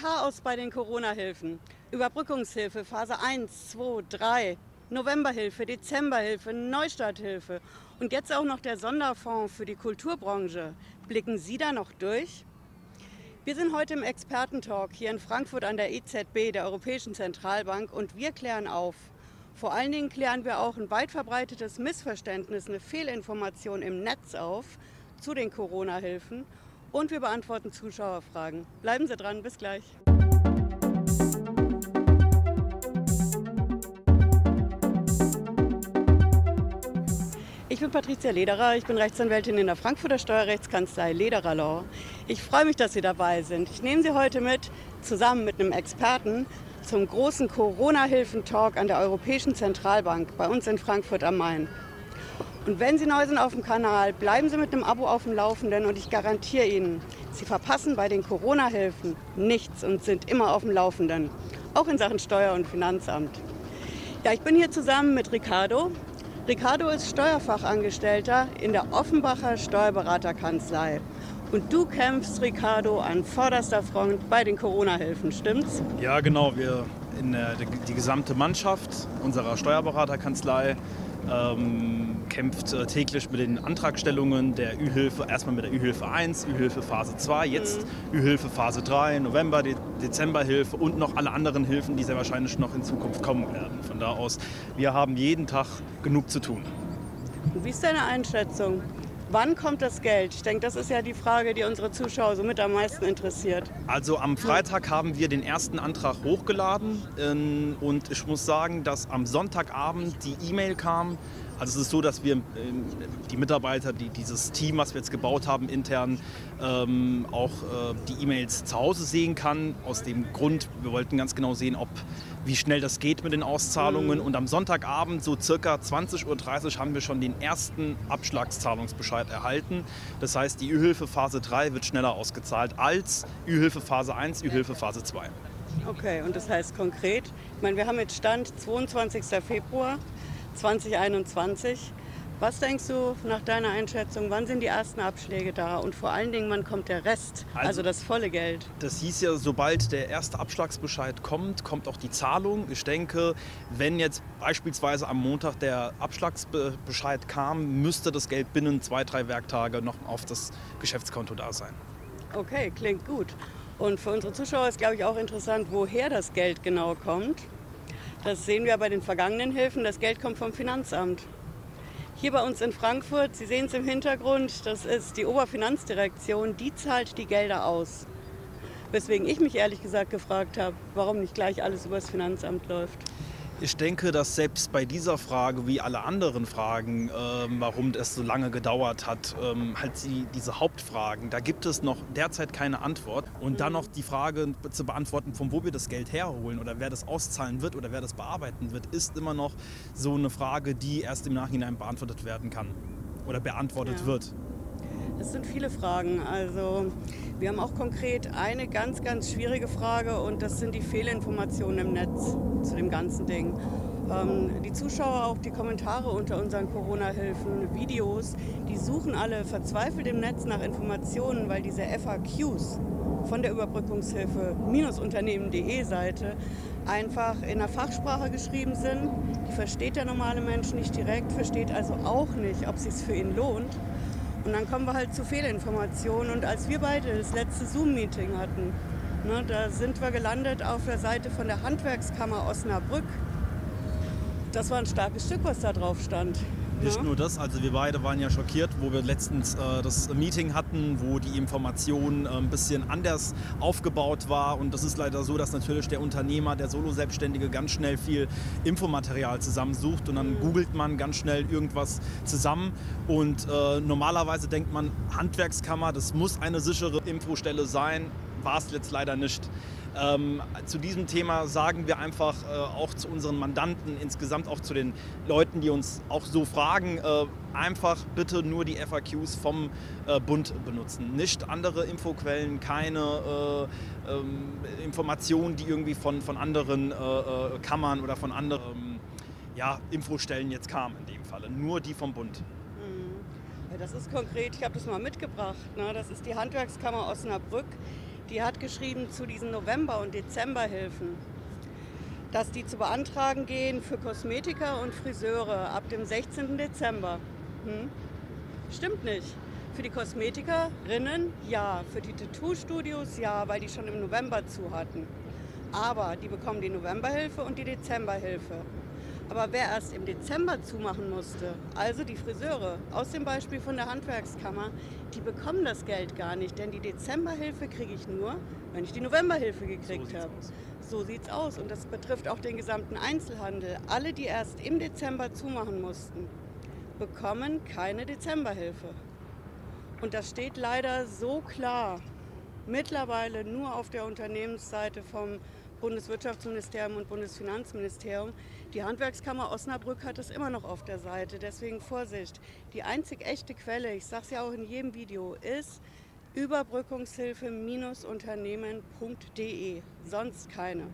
Chaos bei den Corona-Hilfen. Überbrückungshilfe, Phase 1, 2, 3, Novemberhilfe, Dezemberhilfe, Neustarthilfe und jetzt auch noch der Sonderfonds für die Kulturbranche. Blicken Sie da noch durch? Wir sind heute im Expertentalk hier in Frankfurt an der EZB, der Europäischen Zentralbank, und wir klären auf. Vor allen Dingen klären wir auch ein weit verbreitetes Missverständnis, eine Fehlinformation im Netz auf zu den Corona-Hilfen und wir beantworten Zuschauerfragen. Bleiben Sie dran, bis gleich. Ich bin Patricia Lederer, ich bin Rechtsanwältin in der Frankfurter Steuerrechtskanzlei Lederer Law. Ich freue mich, dass Sie dabei sind. Ich nehme Sie heute mit, zusammen mit einem Experten, zum großen Corona-Hilfen-Talk an der Europäischen Zentralbank bei uns in Frankfurt am Main. Und wenn Sie neu sind auf dem Kanal, bleiben Sie mit einem Abo auf dem Laufenden und ich garantiere Ihnen, Sie verpassen bei den Corona-Hilfen nichts und sind immer auf dem Laufenden, auch in Sachen Steuer- und Finanzamt. Ja, ich bin hier zusammen mit Ricardo. Ricardo ist Steuerfachangestellter in der Offenbacher Steuerberaterkanzlei. Und du kämpfst, Ricardo, an vorderster Front bei den Corona-Hilfen, stimmt's? Ja, genau. Wir in der, die gesamte Mannschaft unserer Steuerberaterkanzlei ähm, kämpft äh, täglich mit den Antragstellungen der Ü-Hilfe, erstmal mit der Ü-Hilfe 1, Ü-Hilfe Phase 2, jetzt mhm. Ü-Hilfe Phase 3, November, De Dezemberhilfe und noch alle anderen Hilfen, die sehr wahrscheinlich noch in Zukunft kommen werden. Von da aus, wir haben jeden Tag genug zu tun. Wie ist deine Einschätzung? Wann kommt das Geld? Ich denke, das ist ja die Frage, die unsere Zuschauer so mit am meisten interessiert. Also am Freitag haben wir den ersten Antrag hochgeladen ähm, und ich muss sagen, dass am Sonntagabend die E-Mail kam, also es ist so, dass wir ähm, die Mitarbeiter, die, dieses Team, was wir jetzt gebaut haben, intern ähm, auch äh, die E-Mails zu Hause sehen kann. Aus dem Grund, wir wollten ganz genau sehen, ob wie schnell das geht mit den Auszahlungen. Mhm. Und am Sonntagabend, so circa 20.30 Uhr, haben wir schon den ersten Abschlagszahlungsbescheid erhalten. Das heißt, die Ü-Hilfe Phase 3 wird schneller ausgezahlt als Ü-Hilfe Phase 1, Ü-Hilfe Phase 2. Okay, und das heißt konkret, ich meine, wir haben jetzt Stand 22. Februar. 2021. Was denkst du nach deiner Einschätzung, wann sind die ersten Abschläge da und vor allen Dingen, wann kommt der Rest, also, also, das volle Geld? Das hieß ja, sobald der erste Abschlagsbescheid kommt, kommt auch die Zahlung. Ich denke, wenn jetzt beispielsweise am Montag der Abschlagsbescheid kam, müsste das Geld binnen zwei, drei Werktage noch auf das Geschäftskonto da sein. Okay, klingt gut. Und für unsere Zuschauer ist, glaube ich, auch interessant, woher das Geld genau kommt. Das sehen wir bei den vergangenen Hilfen. Das Geld kommt vom Finanzamt. Hier bei uns in Frankfurt, Sie sehen es im Hintergrund, das ist die Oberfinanzdirektion, die zahlt die Gelder aus. Weswegen ich mich ehrlich gesagt gefragt habe, warum nicht gleich alles übers Finanzamt läuft. Ich denke, dass selbst bei dieser Frage, wie alle anderen Fragen, ähm, warum es so lange gedauert hat, ähm, halt die, diese Hauptfragen, da gibt es noch derzeit keine Antwort. Und dann noch die Frage zu beantworten, von wo wir das Geld herholen oder wer das auszahlen wird oder wer das bearbeiten wird, ist immer noch so eine Frage, die erst im Nachhinein beantwortet werden kann oder beantwortet ja. wird. Es sind viele Fragen. Also wir haben auch konkret eine ganz, ganz schwierige Frage und das sind die Fehlinformationen im Netz zu dem ganzen Ding. Ähm, die Zuschauer, auch die Kommentare unter unseren Corona-Hilfen, Videos, die suchen alle verzweifelt im Netz nach Informationen, weil diese FAQs von der Überbrückungshilfe-unternehmen.de Seite einfach in der Fachsprache geschrieben sind. Die versteht der normale Mensch nicht direkt, versteht also auch nicht, ob es sich für ihn lohnt. Und dann kommen wir halt zu Fehlinformationen. Und als wir beide das letzte Zoom-Meeting hatten, ne, da sind wir gelandet auf der Seite von der Handwerkskammer Osnabrück. Das war ein starkes Stück, was da drauf stand. Nicht nur das, also wir beide waren ja schockiert, wo wir letztens äh, das Meeting hatten, wo die Information äh, ein bisschen anders aufgebaut war. Und das ist leider so, dass natürlich der Unternehmer, der Solo-Selbstständige ganz schnell viel Infomaterial zusammensucht und dann mhm. googelt man ganz schnell irgendwas zusammen. Und äh, normalerweise denkt man, Handwerkskammer, das muss eine sichere Infostelle sein, war es jetzt leider nicht. Ähm, zu diesem Thema sagen wir einfach äh, auch zu unseren Mandanten, insgesamt auch zu den Leuten, die uns auch so fragen, äh, einfach bitte nur die FAQs vom äh, Bund benutzen. Nicht andere Infoquellen, keine äh, ähm, Informationen, die irgendwie von, von anderen äh, äh, Kammern oder von anderen ähm, ja, Infostellen jetzt kamen in dem Falle. Nur die vom Bund. Mhm. Das ist konkret, ich habe das mal mitgebracht. Ne? Das ist die Handwerkskammer Osnabrück die hat geschrieben zu diesen November- und Dezemberhilfen, dass die zu beantragen gehen für Kosmetiker und Friseure ab dem 16. Dezember. Hm? Stimmt nicht. Für die Kosmetikerinnen ja, für die Tattoo-Studios ja, weil die schon im November zu hatten. Aber die bekommen die Novemberhilfe und die Dezemberhilfe. Aber wer erst im Dezember zumachen musste, also die Friseure, aus dem Beispiel von der Handwerkskammer, die bekommen das Geld gar nicht, denn die Dezemberhilfe kriege ich nur, wenn ich die Novemberhilfe gekriegt so habe. So sieht's aus und das betrifft auch den gesamten Einzelhandel. Alle, die erst im Dezember zumachen mussten, bekommen keine Dezemberhilfe. Und das steht leider so klar mittlerweile nur auf der Unternehmensseite vom Bundeswirtschaftsministerium und Bundesfinanzministerium. Die Handwerkskammer Osnabrück hat es immer noch auf der Seite. Deswegen Vorsicht. Die einzig echte Quelle, ich sage es ja auch in jedem Video, ist Überbrückungshilfe-unternehmen.de. Sonst keine.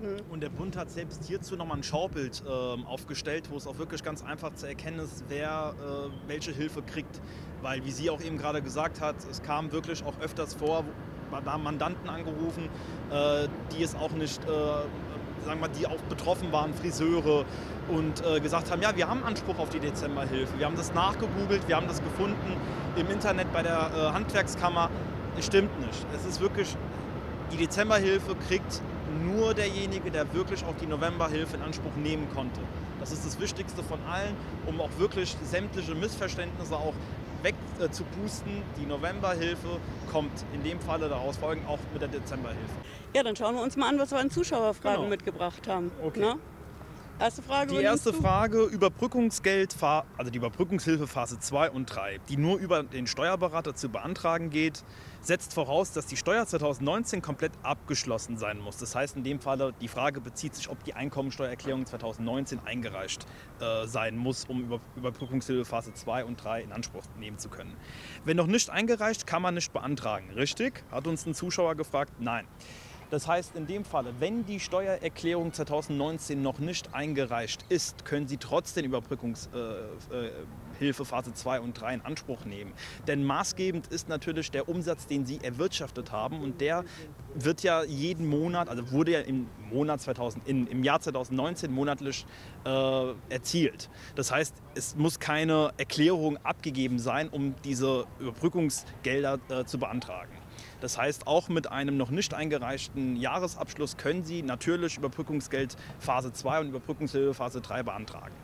Hm. Und der Bund hat selbst hierzu nochmal ein Schaubild äh, aufgestellt, wo es auch wirklich ganz einfach zu erkennen ist, wer äh, welche Hilfe kriegt. Weil, wie sie auch eben gerade gesagt hat, es kam wirklich auch öfters vor, Mandanten angerufen, äh, die es auch nicht, äh, sagen wir, die auch betroffen waren, Friseure und äh, gesagt haben, ja, wir haben Anspruch auf die Dezemberhilfe. Wir haben das nachgegoogelt, wir haben das gefunden im Internet bei der Handwerkskammer. Es stimmt nicht. Es ist wirklich, die Dezemberhilfe kriegt nur derjenige, der wirklich auch die Novemberhilfe in Anspruch nehmen konnte. Das ist das Wichtigste von allen, um auch wirklich sämtliche Missverständnisse auch wegzupusten. Äh, die Novemberhilfe kommt in dem Falle daraus folgend auch mit der Dezemberhilfe. Ja, dann schauen wir uns mal an, was wir an Zuschauerfragen genau. mitgebracht haben. Okay. Na? Erste Frage. Die erste Frage, Überbrückungsgeld, also die Überbrückungshilfe Phase 2 und 3, die nur über den Steuerberater zu beantragen geht, setzt voraus, dass die Steuer 2019 komplett abgeschlossen sein muss. Das heißt in dem Fall, die Frage bezieht sich, ob die Einkommensteuererklärung 2019 eingereicht äh, sein muss, um über, Überbrückungshilfe Phase 2 und 3 in Anspruch nehmen zu können. Wenn noch nicht eingereicht, kann man nicht beantragen. Richtig? Hat uns ein Zuschauer gefragt? Nein. Das heißt, in dem Falle, wenn die Steuererklärung 2019 noch nicht eingereicht ist, können Sie trotzdem Überbrückungshilfe äh, äh, Phase 2 und 3 in Anspruch nehmen. Denn maßgebend ist natürlich der Umsatz, den Sie erwirtschaftet haben und der wird ja jeden Monat, also wurde ja im Monat 2000, in, im Jahr 2019 monatlich äh, erzielt. Das heißt, es muss keine Erklärung abgegeben sein, um diese Überbrückungsgelder äh, zu beantragen. Das heißt, auch mit einem noch nicht eingereichten Jahresabschluss können Sie natürlich Überbrückungsgeld Phase 2 und Überbrückungshilfe Phase 3 beantragen.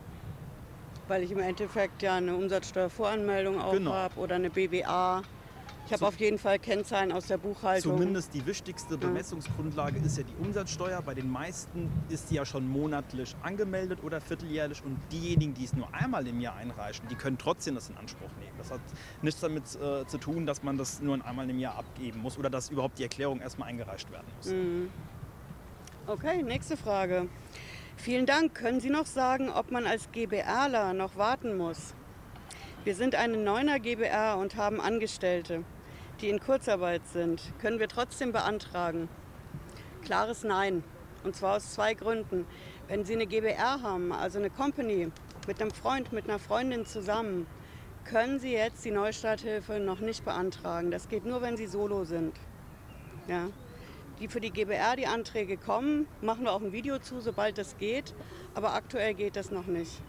Weil ich im Endeffekt ja eine Umsatzsteuervoranmeldung auch genau. habe oder eine BWA. Ich habe auf jeden Fall Kennzahlen aus der Buchhaltung. Zumindest die wichtigste Bemessungsgrundlage ist ja die Umsatzsteuer. Bei den meisten ist die ja schon monatlich angemeldet oder vierteljährlich. Und diejenigen, die es nur einmal im Jahr einreichen, die können trotzdem das in Anspruch nehmen. Das hat nichts damit äh, zu tun, dass man das nur einmal im Jahr abgeben muss oder dass überhaupt die Erklärung erstmal eingereicht werden muss. Mhm. Okay, nächste Frage. Vielen Dank. Können Sie noch sagen, ob man als GBRler noch warten muss? Wir sind eine Neuner GBR und haben Angestellte die in Kurzarbeit sind, können wir trotzdem beantragen. Klares Nein. Und zwar aus zwei Gründen. Wenn Sie eine GBR haben, also eine Company, mit einem Freund, mit einer Freundin zusammen, können Sie jetzt die Neustarthilfe noch nicht beantragen. Das geht nur, wenn Sie solo sind. Ja. Die für die GBR die Anträge kommen, machen wir auch ein Video zu, sobald das geht. Aber aktuell geht das noch nicht.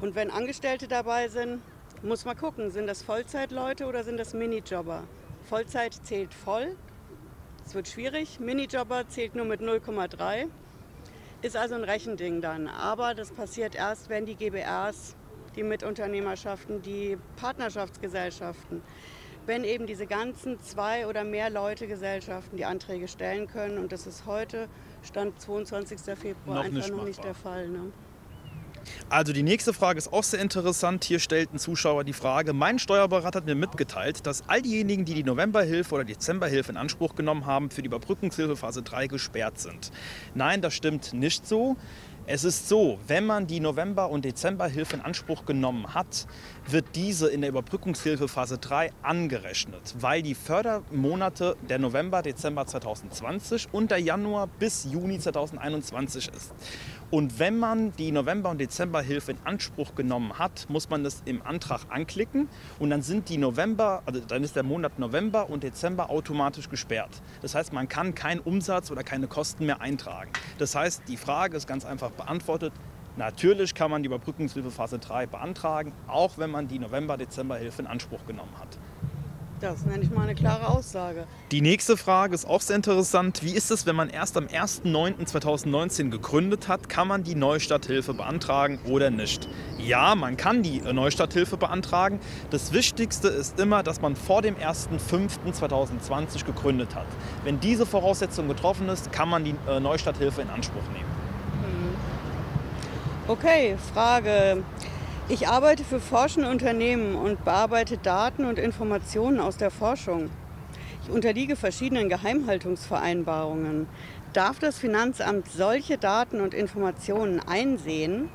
Und wenn Angestellte dabei sind, muss man gucken, sind das Vollzeitleute oder sind das Minijobber? Vollzeit zählt voll. Es wird schwierig. Minijobber zählt nur mit 0,3. Ist also ein Rechending dann. Aber das passiert erst, wenn die GBRs, die Mitunternehmerschaften, die Partnerschaftsgesellschaften, wenn eben diese ganzen zwei oder mehr Leute Gesellschaften die Anträge stellen können. Und das ist heute, Stand 22. Februar, noch einfach noch nicht der Fall. Ne? Also die nächste Frage ist auch sehr interessant. Hier stellt ein Zuschauer die Frage, mein Steuerberater hat mir mitgeteilt, dass all diejenigen, die die Novemberhilfe oder Dezemberhilfe in Anspruch genommen haben, für die Überbrückungshilfe Phase 3 gesperrt sind. Nein, das stimmt nicht so. Es ist so, wenn man die November- und Dezemberhilfe in Anspruch genommen hat, wird diese in der Überbrückungshilfe Phase 3 angerechnet, weil die Fördermonate der November, Dezember 2020 und der Januar bis Juni 2021 ist. Und wenn man die November- und Dezemberhilfe in Anspruch genommen hat, muss man das im Antrag anklicken und dann sind die November, also dann ist der Monat November und Dezember automatisch gesperrt. Das heißt, man kann keinen Umsatz oder keine Kosten mehr eintragen. Das heißt, die Frage ist ganz einfach beantwortet. Natürlich kann man die Überbrückungshilfe Phase 3 beantragen, auch wenn man die November-Dezember-Hilfe in Anspruch genommen hat. Das nenne ich mal eine klare Aussage. Die nächste Frage ist auch sehr interessant. Wie ist es, wenn man erst am 1.9.2019 gegründet hat? Kann man die Neustarthilfe beantragen oder nicht? Ja, man kann die Neustarthilfe beantragen. Das Wichtigste ist immer, dass man vor dem 1.5.2020 gegründet hat. Wenn diese Voraussetzung getroffen ist, kann man die äh, Neustarthilfe in Anspruch nehmen. Okay, Frage. Ich arbeite für forschende Unternehmen und bearbeite Daten und Informationen aus der Forschung. Ich unterliege verschiedenen Geheimhaltungsvereinbarungen. Darf das Finanzamt solche Daten und Informationen einsehen,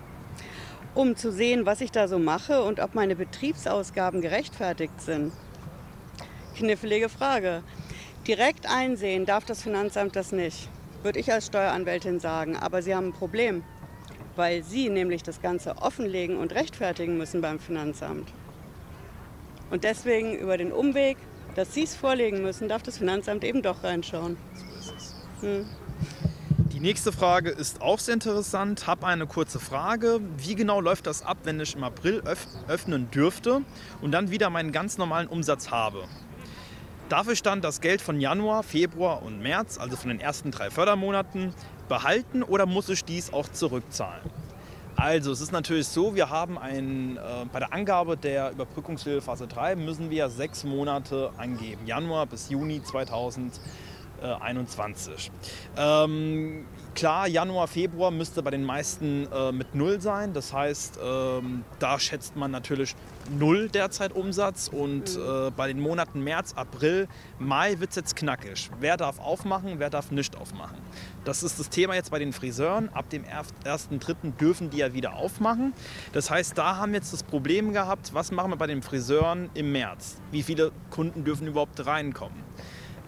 um zu sehen, was ich da so mache und ob meine Betriebsausgaben gerechtfertigt sind? Knifflige Frage. Direkt einsehen darf das Finanzamt das nicht, würde ich als Steueranwältin sagen. Aber Sie haben ein Problem weil sie nämlich das Ganze offenlegen und rechtfertigen müssen beim Finanzamt. Und deswegen über den Umweg, dass sie es vorlegen müssen, darf das Finanzamt eben doch reinschauen. Hm. Die nächste Frage ist auch sehr interessant. Habe eine kurze Frage. Wie genau läuft das ab, wenn ich im April öff öffnen dürfte und dann wieder meinen ganz normalen Umsatz habe? Ich dann das Geld von Januar, Februar und März, also von den ersten drei Fördermonaten, behalten oder muss ich dies auch zurückzahlen? Also es ist natürlich so, wir haben ein, äh, bei der Angabe der Überbrückungshilfe Phase 3 müssen wir sechs Monate angeben, Januar bis Juni 2021. Ähm, Klar, Januar, Februar müsste bei den meisten äh, mit Null sein. Das heißt, ähm, da schätzt man natürlich Null derzeit Umsatz. Und mhm. äh, bei den Monaten März, April, Mai wird es jetzt knackig. Wer darf aufmachen, wer darf nicht aufmachen? Das ist das Thema jetzt bei den Friseuren. Ab dem 1.3. dürfen die ja wieder aufmachen. Das heißt, da haben wir jetzt das Problem gehabt, was machen wir bei den Friseuren im März? Wie viele Kunden dürfen überhaupt reinkommen?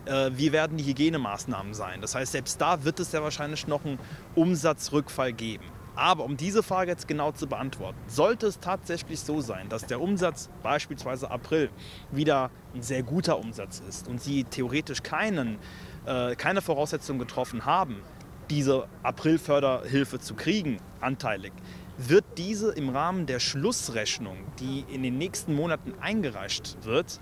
Äh, wie werden die Hygienemaßnahmen sein. Das heißt, selbst da wird es ja wahrscheinlich noch einen Umsatzrückfall geben. Aber um diese Frage jetzt genau zu beantworten, sollte es tatsächlich so sein, dass der Umsatz beispielsweise April wieder ein sehr guter Umsatz ist und Sie theoretisch keinen, äh, keine Voraussetzungen getroffen haben, diese April-Förderhilfe zu kriegen, anteilig, wird diese im Rahmen der Schlussrechnung, die in den nächsten Monaten eingereicht wird,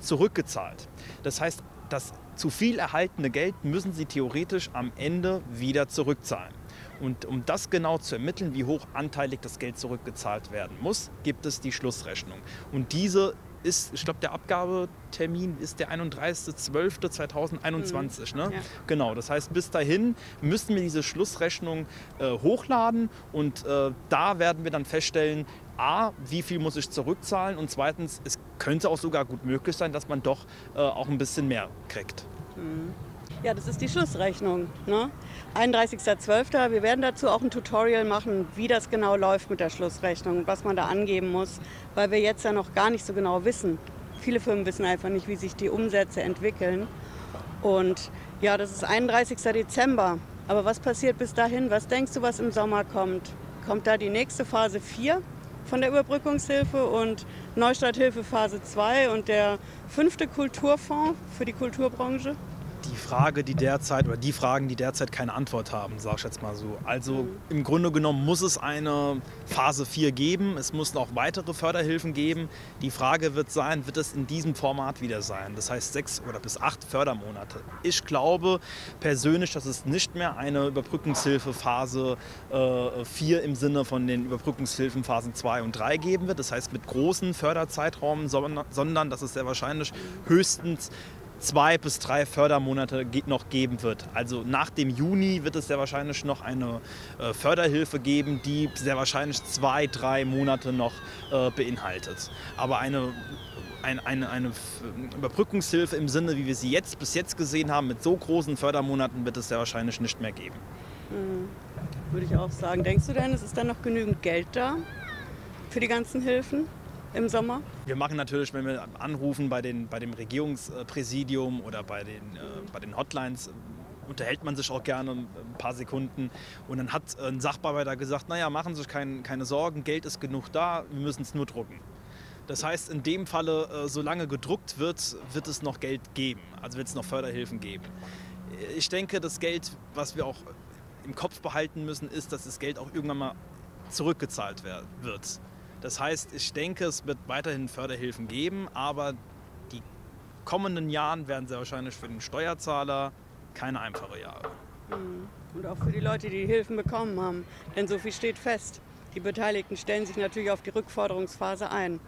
zurückgezahlt. Das heißt, das zu viel erhaltene Geld müssen sie theoretisch am Ende wieder zurückzahlen. Und um das genau zu ermitteln, wie hoch anteilig das Geld zurückgezahlt werden muss, gibt es die Schlussrechnung. Und diese ist, ich glaube, der Abgabetermin ist der 31.12.2021. Mhm. Ne? Ja. Genau, das heißt, bis dahin müssen wir diese Schlussrechnung äh, hochladen und äh, da werden wir dann feststellen, A, wie viel muss ich zurückzahlen und zweitens, es könnte auch sogar gut möglich sein, dass man doch äh, auch ein bisschen mehr kriegt. Mhm. Ja, das ist die Schlussrechnung. Ne? 31.12. Wir werden dazu auch ein Tutorial machen, wie das genau läuft mit der Schlussrechnung, was man da angeben muss, weil wir jetzt ja noch gar nicht so genau wissen. Viele Firmen wissen einfach nicht, wie sich die Umsätze entwickeln. Und ja, das ist 31. Dezember. Aber was passiert bis dahin? Was denkst du, was im Sommer kommt? Kommt da die nächste Phase 4? Von der Überbrückungshilfe und Neustarthilfe Phase 2 und der fünfte Kulturfonds für die Kulturbranche die Frage, die derzeit oder die Fragen, die derzeit keine Antwort haben, sage ich jetzt mal so. Also im Grunde genommen muss es eine Phase 4 geben. Es muss noch weitere Förderhilfen geben. Die Frage wird sein, wird es in diesem Format wieder sein? Das heißt sechs oder bis acht Fördermonate. Ich glaube persönlich, dass es nicht mehr eine Überbrückungshilfe Phase äh, 4 im Sinne von den Überbrückungshilfen Phasen 2 und 3 geben wird. Das heißt mit großen Förderzeitraum, sondern dass es sehr wahrscheinlich höchstens zwei bis drei Fördermonate noch geben wird. Also nach dem Juni wird es sehr wahrscheinlich noch eine äh, Förderhilfe geben, die sehr wahrscheinlich zwei, drei Monate noch äh, beinhaltet. Aber eine, eine, eine, eine Überbrückungshilfe im Sinne, wie wir sie jetzt bis jetzt gesehen haben, mit so großen Fördermonaten wird es sehr wahrscheinlich nicht mehr geben. Mhm. würde ich auch sagen. Denkst du denn, es ist dann noch genügend Geld da für die ganzen Hilfen? Im Sommer? Wir machen natürlich, wenn wir anrufen bei, den, bei dem Regierungspräsidium oder bei den, äh, bei den Hotlines, unterhält man sich auch gerne ein paar Sekunden. Und dann hat ein Sachbearbeiter gesagt, naja, machen Sie sich kein, keine Sorgen, Geld ist genug da, wir müssen es nur drucken. Das heißt, in dem Falle, äh, solange gedruckt wird, wird es noch Geld geben, also wird es noch Förderhilfen geben. Ich denke, das Geld, was wir auch im Kopf behalten müssen, ist, dass das Geld auch irgendwann mal zurückgezahlt wird. Das heißt, ich denke, es wird weiterhin Förderhilfen geben, aber die kommenden Jahre werden sehr wahrscheinlich für den Steuerzahler keine einfache Jahre. Mhm. Und auch für die Leute, die, die Hilfen bekommen haben. Denn so viel steht fest. Die Beteiligten stellen sich natürlich auf die Rückforderungsphase ein.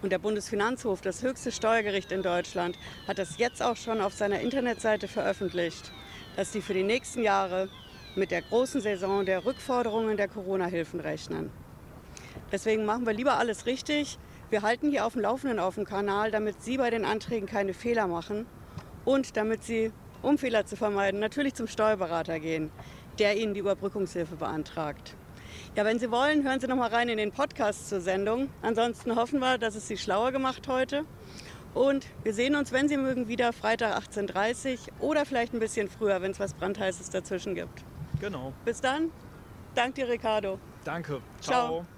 Und der Bundesfinanzhof, das höchste Steuergericht in Deutschland, hat das jetzt auch schon auf seiner Internetseite veröffentlicht, dass die für die nächsten Jahre mit der großen Saison der Rückforderungen der Corona-Hilfen rechnen. Deswegen machen wir lieber alles richtig. Wir halten hier auf dem Laufenden auf dem Kanal, damit Sie bei den Anträgen keine Fehler machen und damit Sie, um Fehler zu vermeiden, natürlich zum Steuerberater gehen, der Ihnen die Überbrückungshilfe beantragt. Ja, wenn Sie wollen, hören Sie noch mal rein in den Podcast zur Sendung. Ansonsten hoffen wir, dass es Sie schlauer gemacht heute. Und wir sehen uns, wenn Sie mögen, wieder Freitag 18.30 Uhr oder vielleicht ein bisschen früher, wenn es was Brandheißes dazwischen gibt. Genau. Bis dann. Danke dir, Ricardo. Danke. Ciao. Ciao.